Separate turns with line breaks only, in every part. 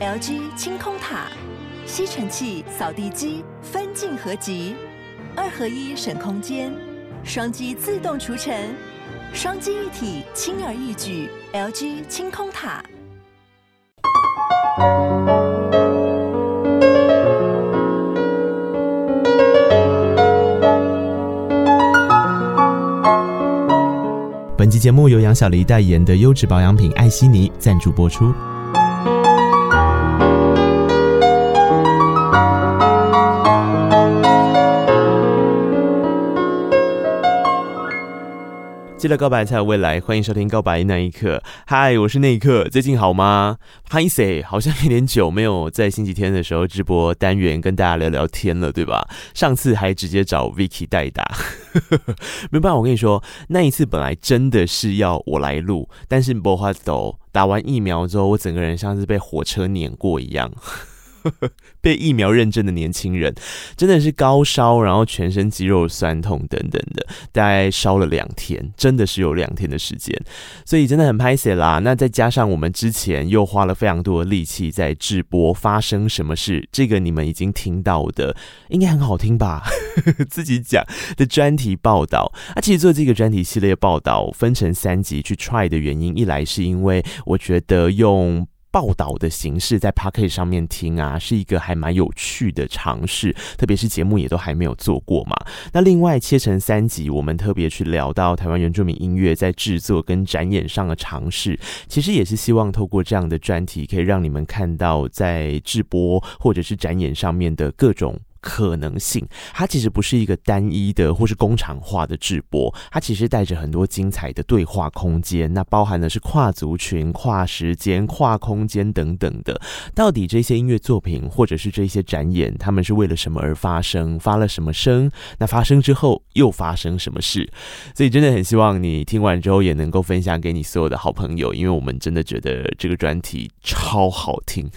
LG 清空塔，吸尘器、扫地机分镜合集，二合一省空间，双击自动除尘，双击一体轻而易举。LG 清空塔。
本期节目由杨小黎代言的优质保养品艾希尼赞助播出。记得告白才有未来，欢迎收听《告白那一刻》。嗨，我是那一刻，最近好吗？拍谢，好像有点久没有在星期天的时候直播单元跟大家聊聊天了，对吧？上次还直接找 Vicky 代打，没办法，我跟你说，那一次本来真的是要我来录，但是没办法，打完疫苗之后，我整个人像是被火车碾过一样。被疫苗认证的年轻人，真的是高烧，然后全身肌肉酸痛等等的，大概烧了两天，真的是有两天的时间，所以真的很拍谢啦。那再加上我们之前又花了非常多的力气在直播，发生什么事？这个你们已经听到的，应该很好听吧？自己讲的专题报道。啊，其实做这个专题系列报道分成三集去 try 的原因，一来是因为我觉得用。报道的形式在 Pocket 上面听啊，是一个还蛮有趣的尝试，特别是节目也都还没有做过嘛。那另外切成三集，我们特别去聊到台湾原住民音乐在制作跟展演上的尝试，其实也是希望透过这样的专题，可以让你们看到在直播或者是展演上面的各种。可能性，它其实不是一个单一的或是工厂化的直播，它其实带着很多精彩的对话空间，那包含的是跨族群、跨时间、跨空间等等的。到底这些音乐作品或者是这些展演，他们是为了什么而发生？发了什么声？那发生之后又发生什么事？所以真的很希望你听完之后也能够分享给你所有的好朋友，因为我们真的觉得这个专题超好听。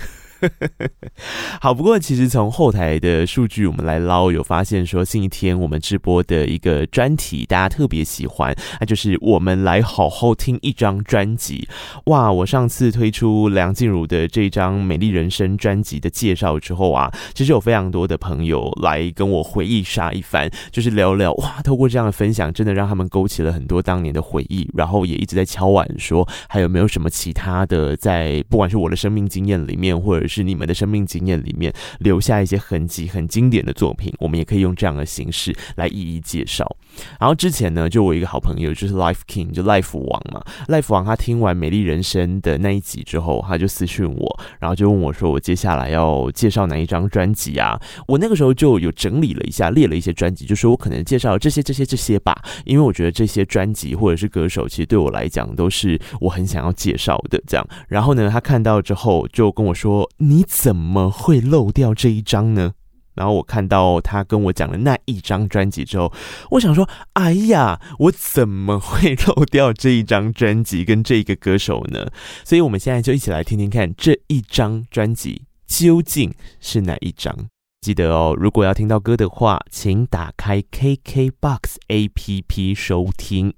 好，不过其实从后台的数据我们来捞，有发现说星期天我们直播的一个专题，大家特别喜欢，那就是我们来好好听一张专辑。哇，我上次推出梁静茹的这张《美丽人生》专辑的介绍之后啊，其实有非常多的朋友来跟我回忆杀一番，就是聊聊哇，透过这样的分享，真的让他们勾起了很多当年的回忆，然后也一直在敲碗说，还有没有什么其他的，在不管是我的生命经验里面，或者是是你们的生命经验里面留下一些痕迹，很经典的作品，我们也可以用这样的形式来一一介绍。然后之前呢，就我一个好朋友，就是 Life King，就 Life 王嘛，Life 王他听完《美丽人生》的那一集之后，他就私讯我，然后就问我说：“我接下来要介绍哪一张专辑啊？”我那个时候就有整理了一下，列了一些专辑，就说我可能介绍这些、这些、这些吧，因为我觉得这些专辑或者是歌手，其实对我来讲都是我很想要介绍的。这样，然后呢，他看到之后就跟我说。你怎么会漏掉这一张呢？然后我看到他跟我讲了那一张专辑之后，我想说：哎呀，我怎么会漏掉这一张专辑跟这个歌手呢？所以我们现在就一起来听听看这一张专辑究竟是哪一张。记得哦，如果要听到歌的话，请打开 KKBOX APP 收听。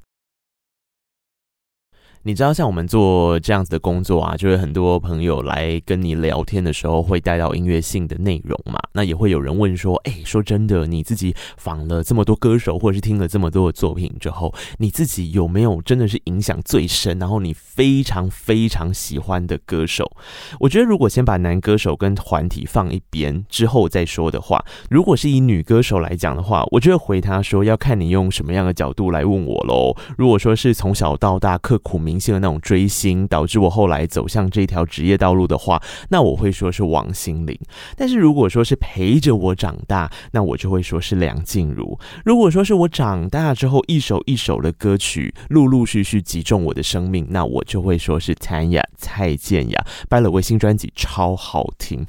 你知道，像我们做这样子的工作啊，就是很多朋友来跟你聊天的时候，会带到音乐性的内容嘛。那也会有人问说：“哎，说真的，你自己访了这么多歌手，或者是听了这么多的作品之后，你自己有没有真的是影响最深，然后你非常非常喜欢的歌手？”我觉得，如果先把男歌手跟团体放一边之后再说的话，如果是以女歌手来讲的话，我觉得回他说要看你用什么样的角度来问我喽。如果说是从小到大刻苦铭。明星的那种追星，导致我后来走向这条职业道路的话，那我会说是王心凌。但是如果说是陪着我长大，那我就会说是梁静茹。如果说是我长大之后一首一首的歌曲陆陆续续击中我的生命，那我就会说是 Tanya 蔡健雅，掰了卫星专辑超好听。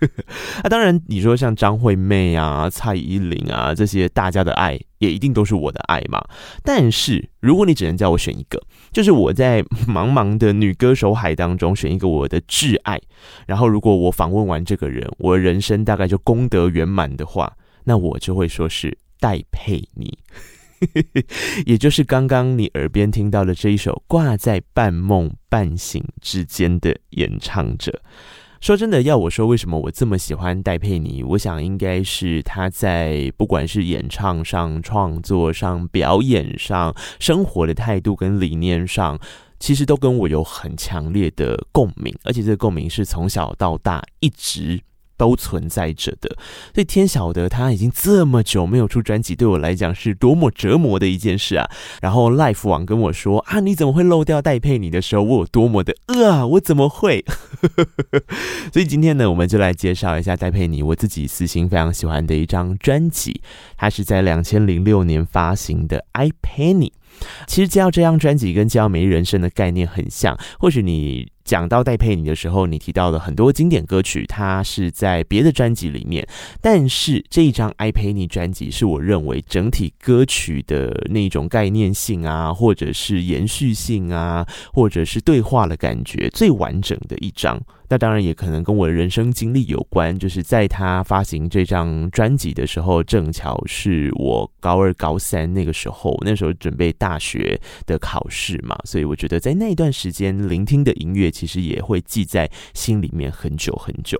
啊，当然你说像张惠妹啊、蔡依林啊这些大家的爱。也一定都是我的爱嘛。但是如果你只能叫我选一个，就是我在 茫茫的女歌手海当中选一个我的挚爱，然后如果我访问完这个人，我的人生大概就功德圆满的话，那我就会说是戴佩妮，也就是刚刚你耳边听到的这一首《挂在半梦半醒之间》的演唱者。说真的，要我说为什么我这么喜欢戴佩妮，我想应该是她在不管是演唱上、创作上、表演上、生活的态度跟理念上，其实都跟我有很强烈的共鸣，而且这个共鸣是从小到大一直。都存在着的，所以天晓得他已经这么久没有出专辑，对我来讲是多么折磨的一件事啊！然后 Life 网跟我说啊，你怎么会漏掉戴佩妮的时候，我有多么的啊，我怎么会？所以今天呢，我们就来介绍一下戴佩妮，我自己私心非常喜欢的一张专辑，它是在两千零六年发行的《I Penny》。其实介绍这张专辑跟介绍每日人生的概念很像，或许你。讲到戴佩妮的时候，你提到了很多经典歌曲，它是在别的专辑里面。但是这一张《I Penny》专辑是我认为整体歌曲的那种概念性啊，或者是延续性啊，或者是对话的感觉最完整的一张。那当然也可能跟我的人生经历有关，就是在他发行这张专辑的时候，正巧是我高二、高三那个时候，那时候准备大学的考试嘛，所以我觉得在那一段时间聆听的音乐，其实也会记在心里面很久很久。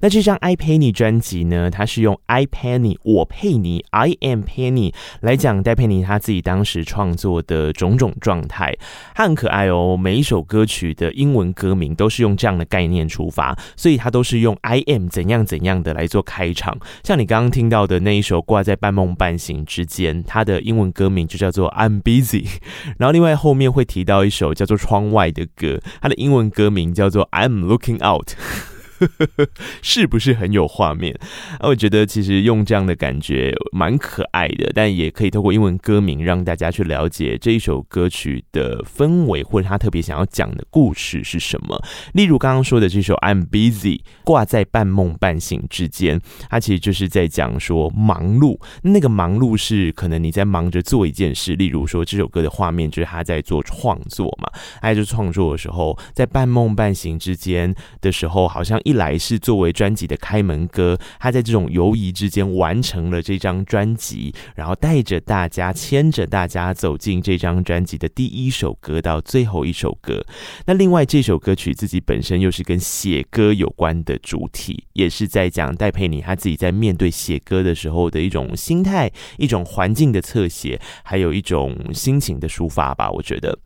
那这张《I Penny》专辑呢，它是用 I Penny 我佩妮 I am Penny 来讲戴佩妮她自己当时创作的种种状态，她很可爱哦。每一首歌曲的英文歌名都是用这样的概念出发，所以它都是用 I am 怎样怎样的来做开场。像你刚刚听到的那一首《挂在半梦半醒之间》，它的英文歌名就叫做 I'm Busy。然后另外后面会提到一首叫做《窗外》的歌，它的英文歌名叫做 I'm Looking Out。是不是很有画面？啊，我觉得其实用这样的感觉蛮可爱的，但也可以透过英文歌名让大家去了解这一首歌曲的氛围，或者他特别想要讲的故事是什么。例如刚刚说的这首《I'm Busy》，挂在半梦半醒之间，它其实就是在讲说忙碌。那个忙碌是可能你在忙着做一件事，例如说这首歌的画面就是他在做创作嘛，他在创作的时候，在半梦半醒之间的时候，好像。一来是作为专辑的开门歌，他在这种犹疑之间完成了这张专辑，然后带着大家，牵着大家走进这张专辑的第一首歌到最后一首歌。那另外这首歌曲自己本身又是跟写歌有关的主题，也是在讲戴佩妮他自己在面对写歌的时候的一种心态、一种环境的侧写，还有一种心情的抒发吧，我觉得。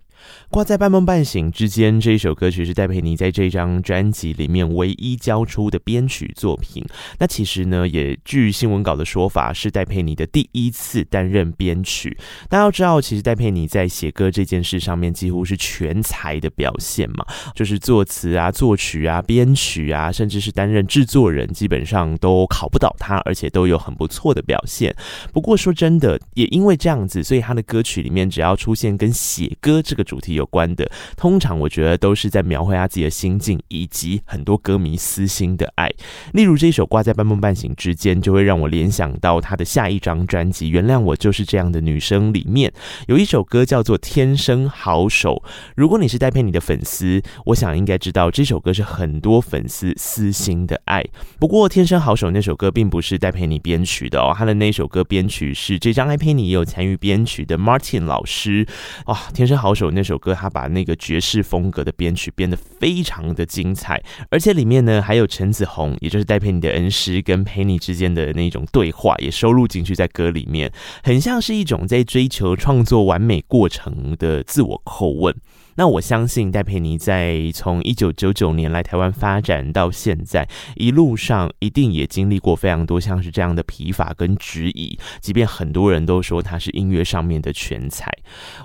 挂在半梦半醒之间，这一首歌曲是戴佩妮在这张专辑里面唯一交出的编曲作品。那其实呢，也据新闻稿的说法，是戴佩妮的第一次担任编曲。大家要知道，其实戴佩妮在写歌这件事上面几乎是全才的表现嘛，就是作词啊、作曲啊、编曲啊，甚至是担任制作人，基本上都考不倒他，而且都有很不错的表现。不过说真的，也因为这样子，所以他的歌曲里面只要出现跟写歌这个主题有关的，通常我觉得都是在描绘他自己的心境，以及很多歌迷私心的爱。例如这一首《挂在半梦半醒之间》，就会让我联想到他的下一张专辑《原谅我就是这样的女生》里面有一首歌叫做《天生好手》。如果你是戴佩妮的粉丝，我想应该知道这首歌是很多粉丝私心的爱。不过《天生好手》那首歌并不是戴佩妮编曲的哦，他的那首歌编曲是这张《IP 你》也有参与编曲的 Martin 老师。哇，《天生好手》那首歌。他把那个爵士风格的编曲编得非常的精彩，而且里面呢还有陈子鸿，也就是戴佩妮的恩师跟佩妮之间的那种对话也收录进去在歌里面，很像是一种在追求创作完美过程的自我叩问。那我相信戴佩妮在从一九九九年来台湾发展到现在，一路上一定也经历过非常多像是这样的疲乏跟质疑。即便很多人都说他是音乐上面的全才，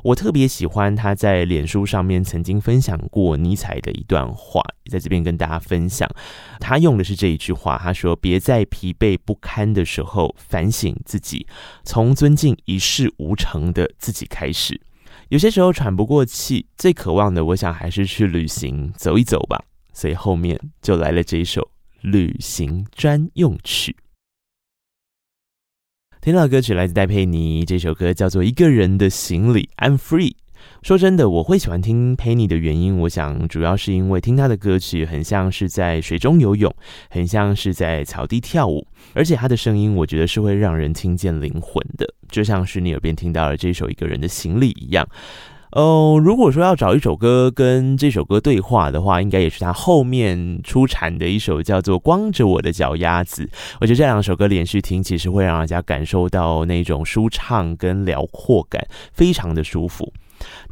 我特别喜欢他在脸书上面曾经分享过尼采的一段话，在这边跟大家分享。他用的是这一句话，他说：“别在疲惫不堪的时候反省自己，从尊敬一事无成的自己开始。”有些时候喘不过气，最渴望的，我想还是去旅行走一走吧。所以后面就来了这一首旅行专用曲。听到歌曲来自戴佩妮，这首歌叫做《一个人的行李》，I'm free。说真的，我会喜欢听佩妮的原因，我想主要是因为听她的歌曲很像是在水中游泳，很像是在草地跳舞，而且她的声音我觉得是会让人听见灵魂的，就像是你耳边听到了这首《一个人的行李》一样。哦，如果说要找一首歌跟这首歌对话的话，应该也是他后面出产的一首叫做《光着我的脚丫子》。我觉得这两首歌连续听，其实会让人家感受到那种舒畅跟辽阔感，非常的舒服。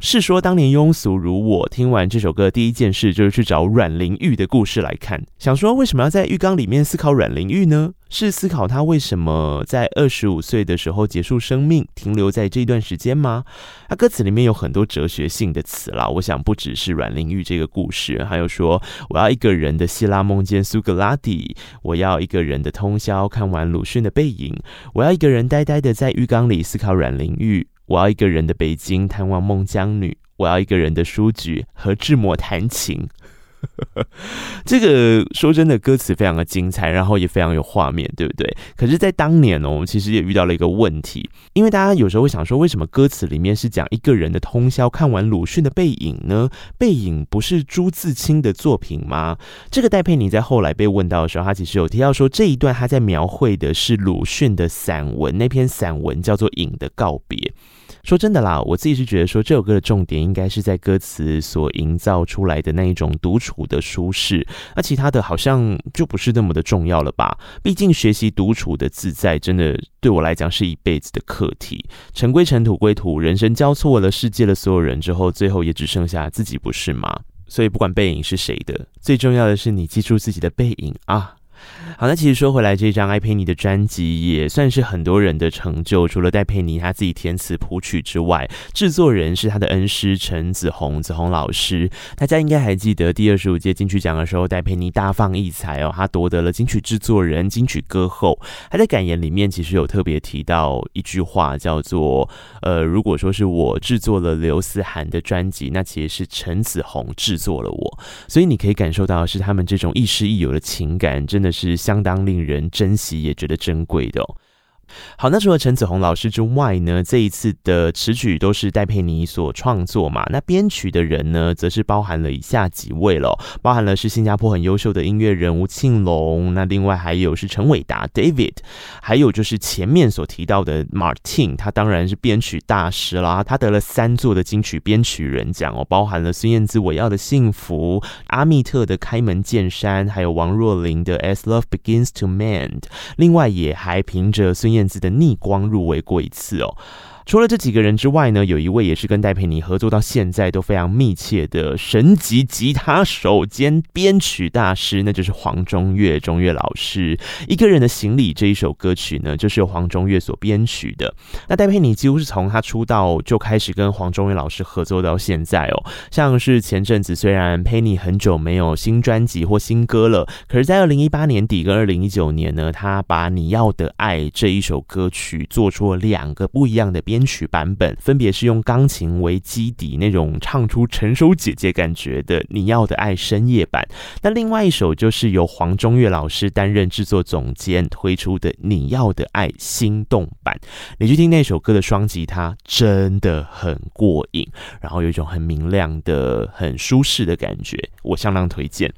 是说，当年庸俗如我听完这首歌，第一件事就是去找阮玲玉的故事来看，想说为什么要在浴缸里面思考阮玲玉呢？是思考她为什么在二十五岁的时候结束生命，停留在这段时间吗？那歌词里面有很多哲学性的词啦，我想不只是阮玲玉这个故事，还有说我要一个人的希腊梦见苏格拉底，我要一个人的通宵看完鲁迅的背影，我要一个人呆呆的在浴缸里思考阮玲玉。我要一个人的北京探望孟姜女，我要一个人的书局和志摩弹琴。这个说真的，歌词非常的精彩，然后也非常有画面，对不对？可是，在当年呢，我们其实也遇到了一个问题，因为大家有时候会想说，为什么歌词里面是讲一个人的通宵看完鲁迅的背影呢？背影不是朱自清的作品吗？这个戴佩妮在后来被问到的时候，他其实有提到说，这一段他在描绘的是鲁迅的散文，那篇散文叫做《影的告别》。说真的啦，我自己是觉得说这首歌的重点应该是在歌词所营造出来的那一种独处的舒适，那其他的好像就不是那么的重要了吧？毕竟学习独处的自在，真的对我来讲是一辈子的课题。尘归尘，土归土，人生交错了世界的所有人之后，最后也只剩下自己，不是吗？所以不管背影是谁的，最重要的是你记住自己的背影啊。好，那其实说回来，这张艾佩妮的专辑也算是很多人的成就。除了戴佩妮她自己填词谱曲之外，制作人是她的恩师陈子鸿，子鸿老师。大家应该还记得第二十五届金曲奖的时候，戴佩妮大放异彩哦，她夺得了金曲制作人、金曲歌后。她在感言里面其实有特别提到一句话，叫做：“呃，如果说是我制作了刘思涵的专辑，那其实是陈子鸿制作了我。”所以你可以感受到是他们这种亦师亦友的情感，真的是相当令人珍惜，也觉得珍贵的哦。好，那除了陈子鸿老师之外呢，这一次的词曲都是戴佩妮所创作嘛。那编曲的人呢，则是包含了以下几位了，包含了是新加坡很优秀的音乐人吴庆隆，那另外还有是陈伟达 David，还有就是前面所提到的 Martin，他当然是编曲大师啦，他得了三座的金曲编曲人奖哦，包含了孙燕姿《我要的幸福》，阿密特的《开门见山》，还有王若琳的《As Love Begins to Mend》，另外也还凭着孙面子的逆光入围过一次哦。除了这几个人之外呢，有一位也是跟戴佩妮合作到现在都非常密切的神级吉他手兼编曲大师，那就是黄中岳，中岳老师。一个人的行李这一首歌曲呢，就是由黄中岳所编曲的。那戴佩妮几乎是从他出道就开始跟黄中岳老师合作到现在哦。像是前阵子虽然佩妮很久没有新专辑或新歌了，可是，在二零一八年底跟二零一九年呢，他把你要的爱这一首歌曲做出了两个不一样的编。编曲版本分别是用钢琴为基底，那种唱出成熟姐姐感觉的《你要的爱》深夜版。那另外一首就是由黄中岳老师担任制作总监推出的《你要的爱》心动版。你去听那首歌的双吉他，真的很过瘾，然后有一种很明亮的、很舒适的感觉，我相当推荐。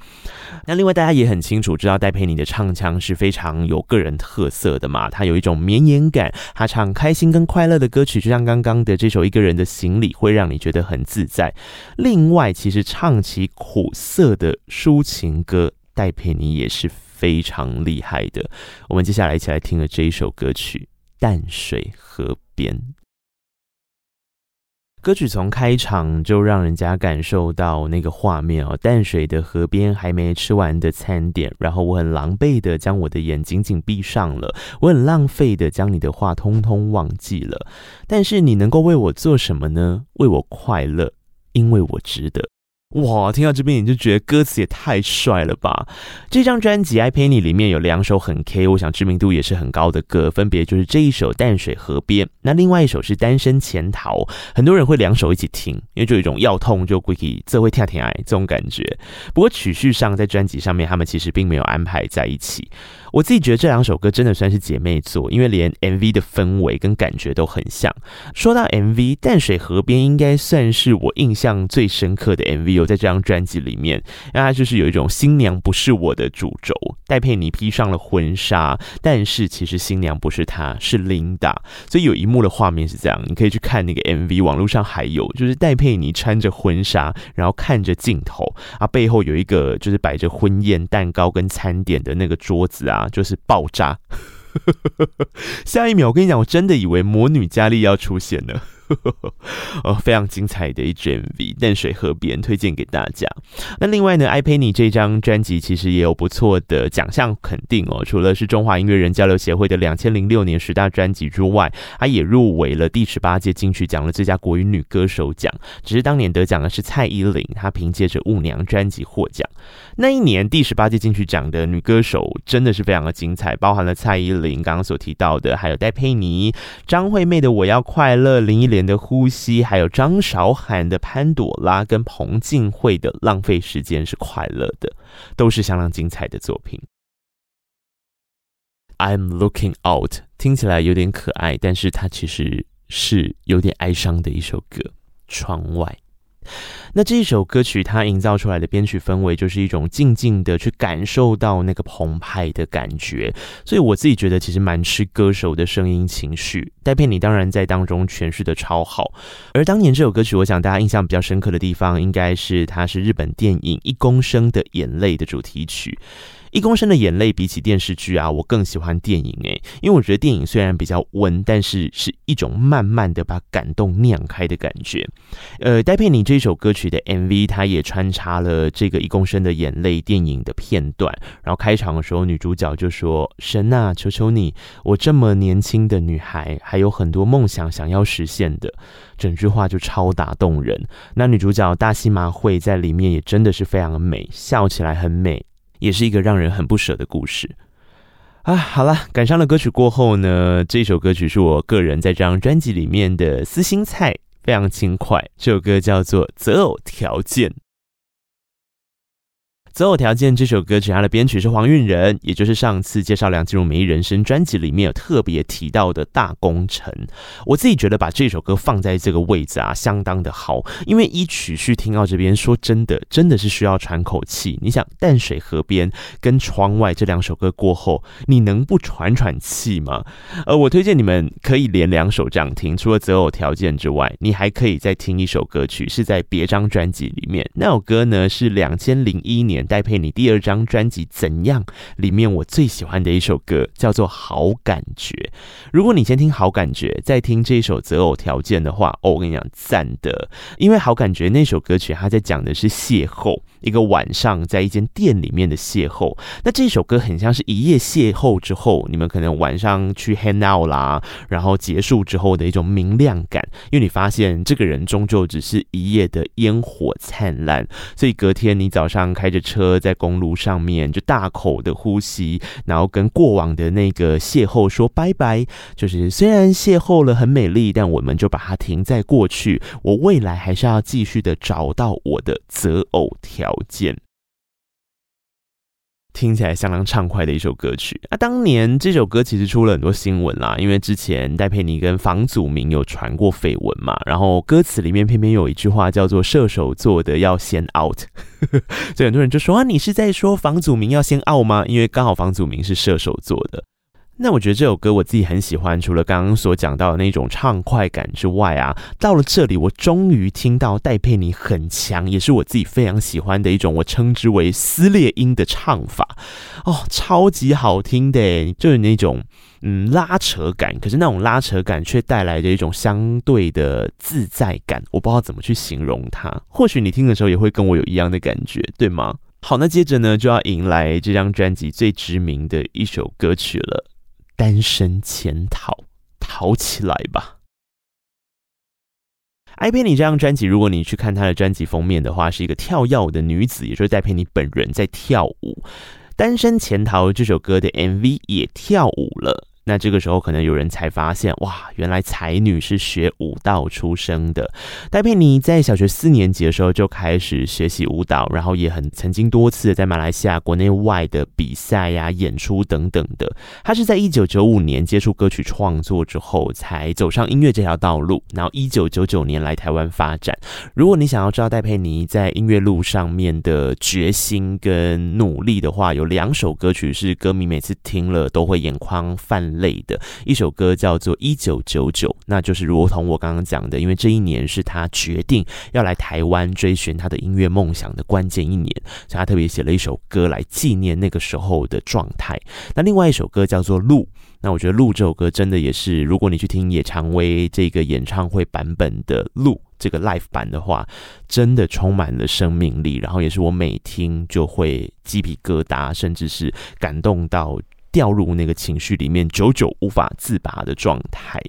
那另外大家也很清楚知道戴佩妮的唱腔是非常有个人特色的嘛，她有一种绵延感，她唱开心跟快乐的歌曲，就像刚刚的这首《一个人的行李》，会让你觉得很自在。另外，其实唱起苦涩的抒情歌，戴佩妮也是非常厉害的。我们接下来一起来听了这一首歌曲《淡水河边》。歌曲从开场就让人家感受到那个画面哦，淡水的河边还没吃完的餐点，然后我很狼狈的将我的眼紧紧闭上了，我很浪费的将你的话通通忘记了。但是你能够为我做什么呢？为我快乐，因为我值得。哇，听到这边你就觉得歌词也太帅了吧！这张专辑《I Pay 你》里面有两首很 K，我想知名度也是很高的歌，分别就是这一首《淡水河边》，那另外一首是《单身潜逃》。很多人会两首一起听，因为就有一种要痛就归去，这会跳天爱这种感觉。不过曲序上在专辑上面，他们其实并没有安排在一起。我自己觉得这两首歌真的算是姐妹作，因为连 MV 的氛围跟感觉都很像。说到 MV，《淡水河边》应该算是我印象最深刻的 MV 哦。有在这张专辑里面，那它就是有一种新娘不是我的主轴，戴佩妮披上了婚纱，但是其实新娘不是她，是琳达。所以有一幕的画面是这样，你可以去看那个 MV，网络上还有，就是戴佩妮穿着婚纱，然后看着镜头啊，背后有一个就是摆着婚宴蛋糕跟餐点的那个桌子啊，啊就是爆炸。下一秒，我跟你讲，我真的以为魔女佳丽要出现了。哦，非常精彩的一支 MV，淡水河边推荐给大家。那另外呢，爱佩妮这张专辑其实也有不错的奖项肯定哦。除了是中华音乐人交流协会的两千零六年十大专辑之外，她也入围了第十八届金曲奖的最佳国语女歌手奖。只是当年得奖的是蔡依林，她凭借着《舞娘》专辑获奖。那一年第十八届金曲奖的女歌手真的是非常的精彩，包含了蔡依林刚刚所提到的，还有戴佩妮、张惠妹的《我要快乐》，林忆莲的呼吸，还有张韶涵的潘朵拉，跟彭靖慧的浪费时间是快乐的，都是相当精彩的作品。I'm looking out，听起来有点可爱，但是它其实是有点哀伤的一首歌。窗外。那这一首歌曲，它营造出来的编曲氛围，就是一种静静的去感受到那个澎湃的感觉，所以我自己觉得其实蛮吃歌手的声音情绪。戴佩妮当然在当中诠释的超好，而当年这首歌曲，我想大家印象比较深刻的地方，应该是它是日本电影《一公升的眼泪》的主题曲。一公升的眼泪比起电视剧啊，我更喜欢电影诶，因为我觉得电影虽然比较温，但是是一种慢慢的把感动酿开的感觉。呃，戴佩妮这首歌曲的 MV，它也穿插了这个一公升的眼泪电影的片段。然后开场的时候，女主角就说：“神啊，求求你，我这么年轻的女孩，还有很多梦想想要实现的。”整句话就超打动人。那女主角大西麻惠在里面也真的是非常的美，笑起来很美。也是一个让人很不舍的故事啊！好了，赶上了歌曲过后呢，这首歌曲是我个人在这张专辑里面的私心菜，非常轻快。这首歌叫做《择偶条件》。择偶条件这首歌曲，它的编曲是黄韵仁，也就是上次介绍梁静茹美丽人生专辑里面有特别提到的大功臣。我自己觉得把这首歌放在这个位置啊，相当的好，因为一曲序听到这边，说真的，真的是需要喘口气。你想淡水河边跟窗外这两首歌过后，你能不喘喘气吗？呃，我推荐你们可以连两首这样听，除了择偶条件之外，你还可以再听一首歌曲，是在别张专辑里面，那首歌呢是两千零一年。戴佩妮第二张专辑《怎样》里面我最喜欢的一首歌叫做《好感觉》。如果你先听《好感觉》，再听这首《择偶条件》的话，哦，我跟你讲，赞的！因为《好感觉》那首歌曲，它在讲的是邂逅，一个晚上在一间店里面的邂逅。那这首歌很像是一夜邂逅之后，你们可能晚上去 hang out 啦，然后结束之后的一种明亮感。因为你发现这个人终究只是一夜的烟火灿烂，所以隔天你早上开着车。车在公路上面就大口的呼吸，然后跟过往的那个邂逅说拜拜。就是虽然邂逅了很美丽，但我们就把它停在过去。我未来还是要继续的找到我的择偶条件。听起来相当畅快的一首歌曲啊！当年这首歌其实出了很多新闻啦，因为之前戴佩妮跟房祖名有传过绯闻嘛，然后歌词里面偏偏有一句话叫做“射手座的要先 out”，所以很多人就说啊，你是在说房祖名要先 out 吗？因为刚好房祖名是射手座的。那我觉得这首歌我自己很喜欢，除了刚刚所讲到的那种畅快感之外啊，到了这里我终于听到戴佩妮很强，也是我自己非常喜欢的一种，我称之为撕裂音的唱法，哦，超级好听的，就是那种嗯拉扯感，可是那种拉扯感却带来的一种相对的自在感，我不知道怎么去形容它，或许你听的时候也会跟我有一样的感觉，对吗？好，那接着呢就要迎来这张专辑最知名的一首歌曲了。单身潜逃，逃起来吧！爱佩妮这张专辑，如果你去看她的专辑封面的话，是一个跳跃的女子，也就是戴佩妮本人在跳舞。单身潜逃这首歌的 MV 也跳舞了。那这个时候可能有人才发现，哇，原来才女是学舞蹈出生的。戴佩妮在小学四年级的时候就开始学习舞蹈，然后也很曾经多次在马来西亚国内外的比赛呀、演出等等的。她是在一九九五年接触歌曲创作之后，才走上音乐这条道路。然后一九九九年来台湾发展。如果你想要知道戴佩妮在音乐路上面的决心跟努力的话，有两首歌曲是歌迷每次听了都会眼眶泛类的。一首歌叫做《一九九九》，那就是如同我刚刚讲的，因为这一年是他决定要来台湾追寻他的音乐梦想的关键一年，所以他特别写了一首歌来纪念那个时候的状态。那另外一首歌叫做《路》，那我觉得《路》这首歌真的也是，如果你去听野蔷薇这个演唱会版本的《路》这个 live 版的话，真的充满了生命力，然后也是我每听就会鸡皮疙瘩，甚至是感动到。掉入那个情绪里面，久久无法自拔的状态，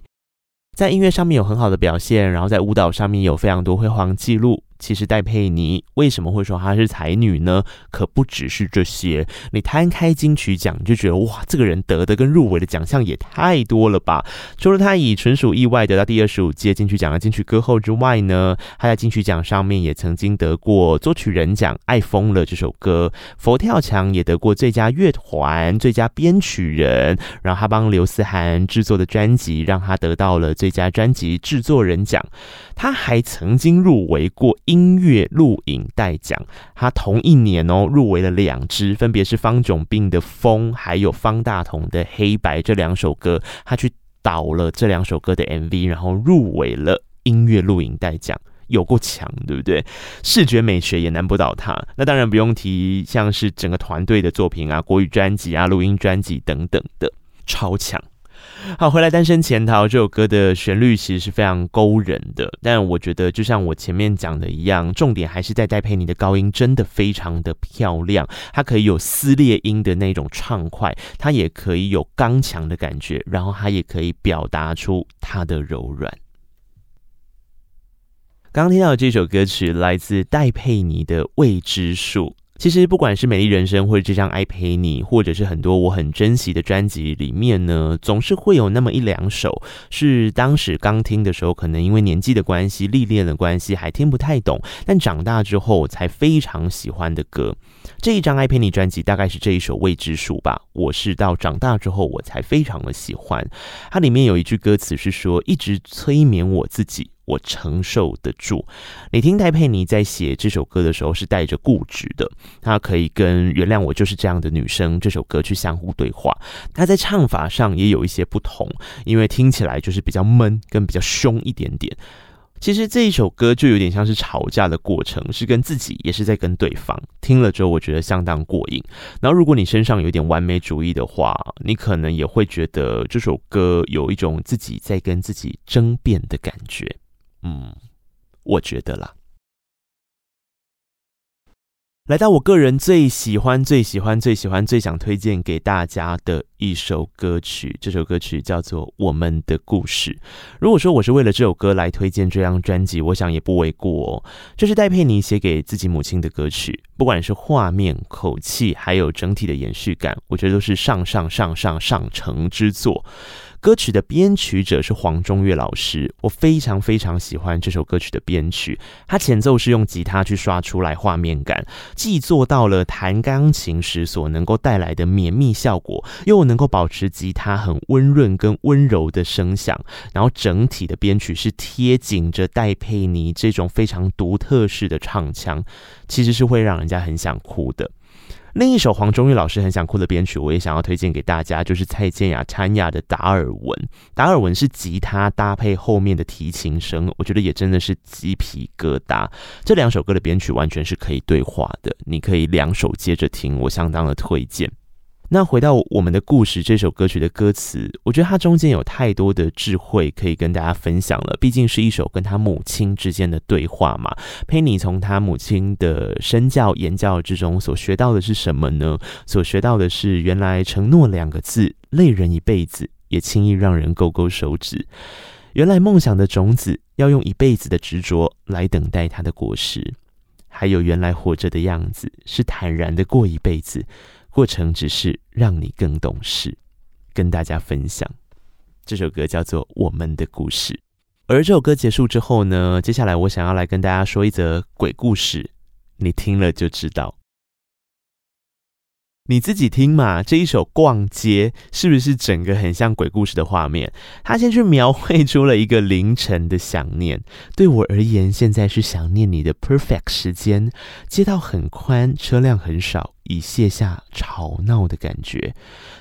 在音乐上面有很好的表现，然后在舞蹈上面有非常多辉煌记录。其实戴佩妮为什么会说她是才女呢？可不只是这些。你摊开金曲奖，你就觉得哇，这个人得的跟入围的奖项也太多了吧？除了她以纯属意外得到第二十五届金曲奖的金曲歌后之外呢，她在金曲奖上面也曾经得过作曲人奖《爱疯了》这首歌，佛跳墙也得过最佳乐团、最佳编曲人。然后她帮刘思涵制作的专辑，让她得到了最佳专辑制作人奖。她还曾经入围过。音乐录影带奖，他同一年哦入围了两支，分别是方炯镔的《风》，还有方大同的《黑白》这两首歌，他去导了这两首歌的 MV，然后入围了音乐录影带奖，有够强，对不对？视觉美学也难不倒他。那当然不用提，像是整个团队的作品啊，国语专辑啊，录音专辑等等的，超强。好，回来单身潜逃这首歌的旋律其实是非常勾人的，但我觉得就像我前面讲的一样，重点还是在戴佩妮的高音真的非常的漂亮，它可以有撕裂音的那种畅快，它也可以有刚强的感觉，然后它也可以表达出它的柔软。刚刚听到的这首歌曲来自戴佩妮的《未知数》。其实不管是美丽人生，或者这张爱陪你，或者是很多我很珍惜的专辑里面呢，总是会有那么一两首是当时刚听的时候，可能因为年纪的关系、历练的关系，还听不太懂，但长大之后才非常喜欢的歌。这一张爱陪你专辑大概是这一首未知数吧。我是到长大之后我才非常的喜欢。它里面有一句歌词是说：“一直催眠我自己。”我承受得住。你听戴佩妮在写这首歌的时候是带着固执的，她可以跟《原谅我就是这样的女生》这首歌去相互对话。她在唱法上也有一些不同，因为听起来就是比较闷，跟比较凶一点点。其实这一首歌就有点像是吵架的过程，是跟自己，也是在跟对方。听了之后，我觉得相当过瘾。然后，如果你身上有点完美主义的话，你可能也会觉得这首歌有一种自己在跟自己争辩的感觉。嗯，我觉得啦。来到我个人最喜欢、最喜欢、最喜欢、最想推荐给大家的一首歌曲，这首歌曲叫做《我们的故事》。如果说我是为了这首歌来推荐这张专辑，我想也不为过哦。这是戴佩妮写给自己母亲的歌曲，不管是画面、口气，还有整体的延续感，我觉得都是上上上上上乘之作。歌曲的编曲者是黄中岳老师，我非常非常喜欢这首歌曲的编曲。他前奏是用吉他去刷出来画面感，既做到了弹钢琴时所能够带来的绵密效果，又能够保持吉他很温润跟温柔的声响。然后整体的编曲是贴紧着戴佩妮这种非常独特式的唱腔，其实是会让人家很想哭的。另一首黄忠玉老师很想哭的编曲，我也想要推荐给大家，就是蔡健雅、参雅的《达尔文》。达尔文是吉他搭配后面的提琴声，我觉得也真的是鸡皮疙瘩。这两首歌的编曲完全是可以对话的，你可以两首接着听，我相当的推荐。那回到我们的故事，这首歌曲的歌词，我觉得它中间有太多的智慧可以跟大家分享了。毕竟是一首跟他母亲之间的对话嘛。佩妮从他母亲的身教言教之中所学到的是什么呢？所学到的是，原来承诺两个字累人一辈子，也轻易让人勾勾手指。原来梦想的种子要用一辈子的执着来等待它的果实。还有原来活着的样子是坦然的过一辈子。过程只是让你更懂事，跟大家分享。这首歌叫做《我们的故事》，而这首歌结束之后呢，接下来我想要来跟大家说一则鬼故事，你听了就知道。你自己听嘛，这一首《逛街》是不是整个很像鬼故事的画面？他先去描绘出了一个凌晨的想念。对我而言，现在是想念你的 perfect 时间。街道很宽，车辆很少，已卸下吵闹的感觉。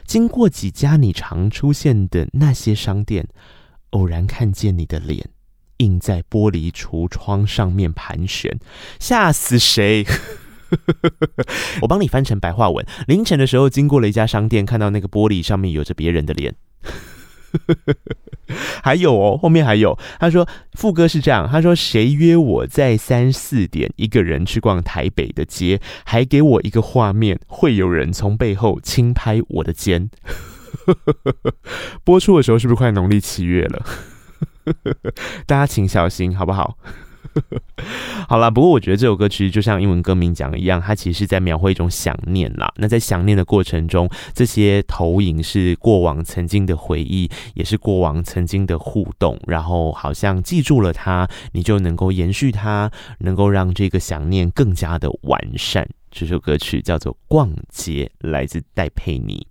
经过几家你常出现的那些商店，偶然看见你的脸印在玻璃橱窗上面盘旋，吓死谁？我帮你翻成白话文。凌晨的时候，经过了一家商店，看到那个玻璃上面有着别人的脸。还有哦，后面还有，他说副歌是这样，他说谁约我在三四点一个人去逛台北的街，还给我一个画面，会有人从背后轻拍我的肩。播出的时候是不是快农历七月了？大家请小心，好不好？好啦，不过我觉得这首歌其实就像英文歌名讲的一样，它其实是在描绘一种想念啦。那在想念的过程中，这些投影是过往曾经的回忆，也是过往曾经的互动，然后好像记住了它，你就能够延续它，能够让这个想念更加的完善。这首歌曲叫做《逛街》，来自戴佩妮。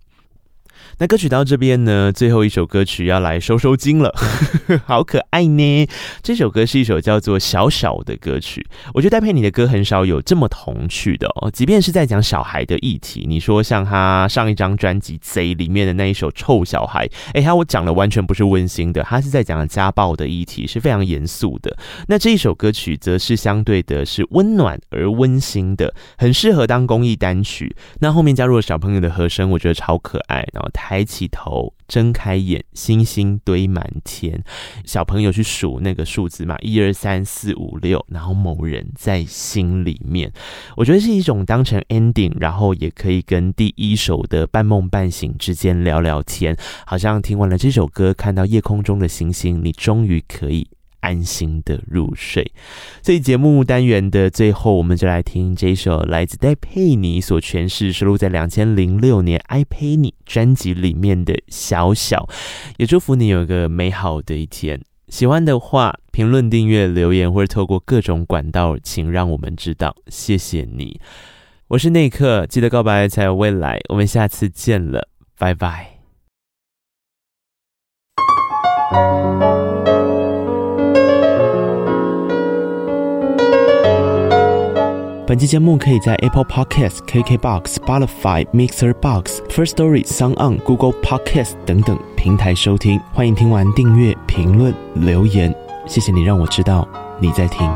那歌曲到这边呢，最后一首歌曲要来收收惊了，好可爱呢。这首歌是一首叫做《小小》的歌曲。我觉得戴佩妮的歌很少有这么童趣的哦，即便是在讲小孩的议题，你说像他上一张专辑《贼》里面的那一首《臭小孩》，哎，他我讲的完全不是温馨的，他是在讲家暴的议题，是非常严肃的。那这一首歌曲则是相对的是温暖而温馨的，很适合当公益单曲。那后面加入了小朋友的和声，我觉得超可爱，然后他。抬起头，睁开眼，星星堆满天。小朋友去数那个数字嘛，一二三四五六，然后某人在心里面。我觉得是一种当成 ending，然后也可以跟第一首的半梦半醒之间聊聊天。好像听完了这首歌，看到夜空中的星星，你终于可以。安心的入睡。所以节目单元的最后，我们就来听这一首来自戴佩妮所诠释，收录在两千零六年《I Pay 你》专辑里面的《小小》。也祝福你有一个美好的一天。喜欢的话，评论、订阅、留言，或者透过各种管道，请让我们知道。谢谢你，我是内克，记得告白才有未来。我们下次见了，拜拜。本期节目可以在 Apple Podcast、KK Box、Spotify、Mixer Box、First Story、Sound On、Google Podcast 等等平台收听。欢迎听完订阅、评论、留言，谢谢你让我知道你在听。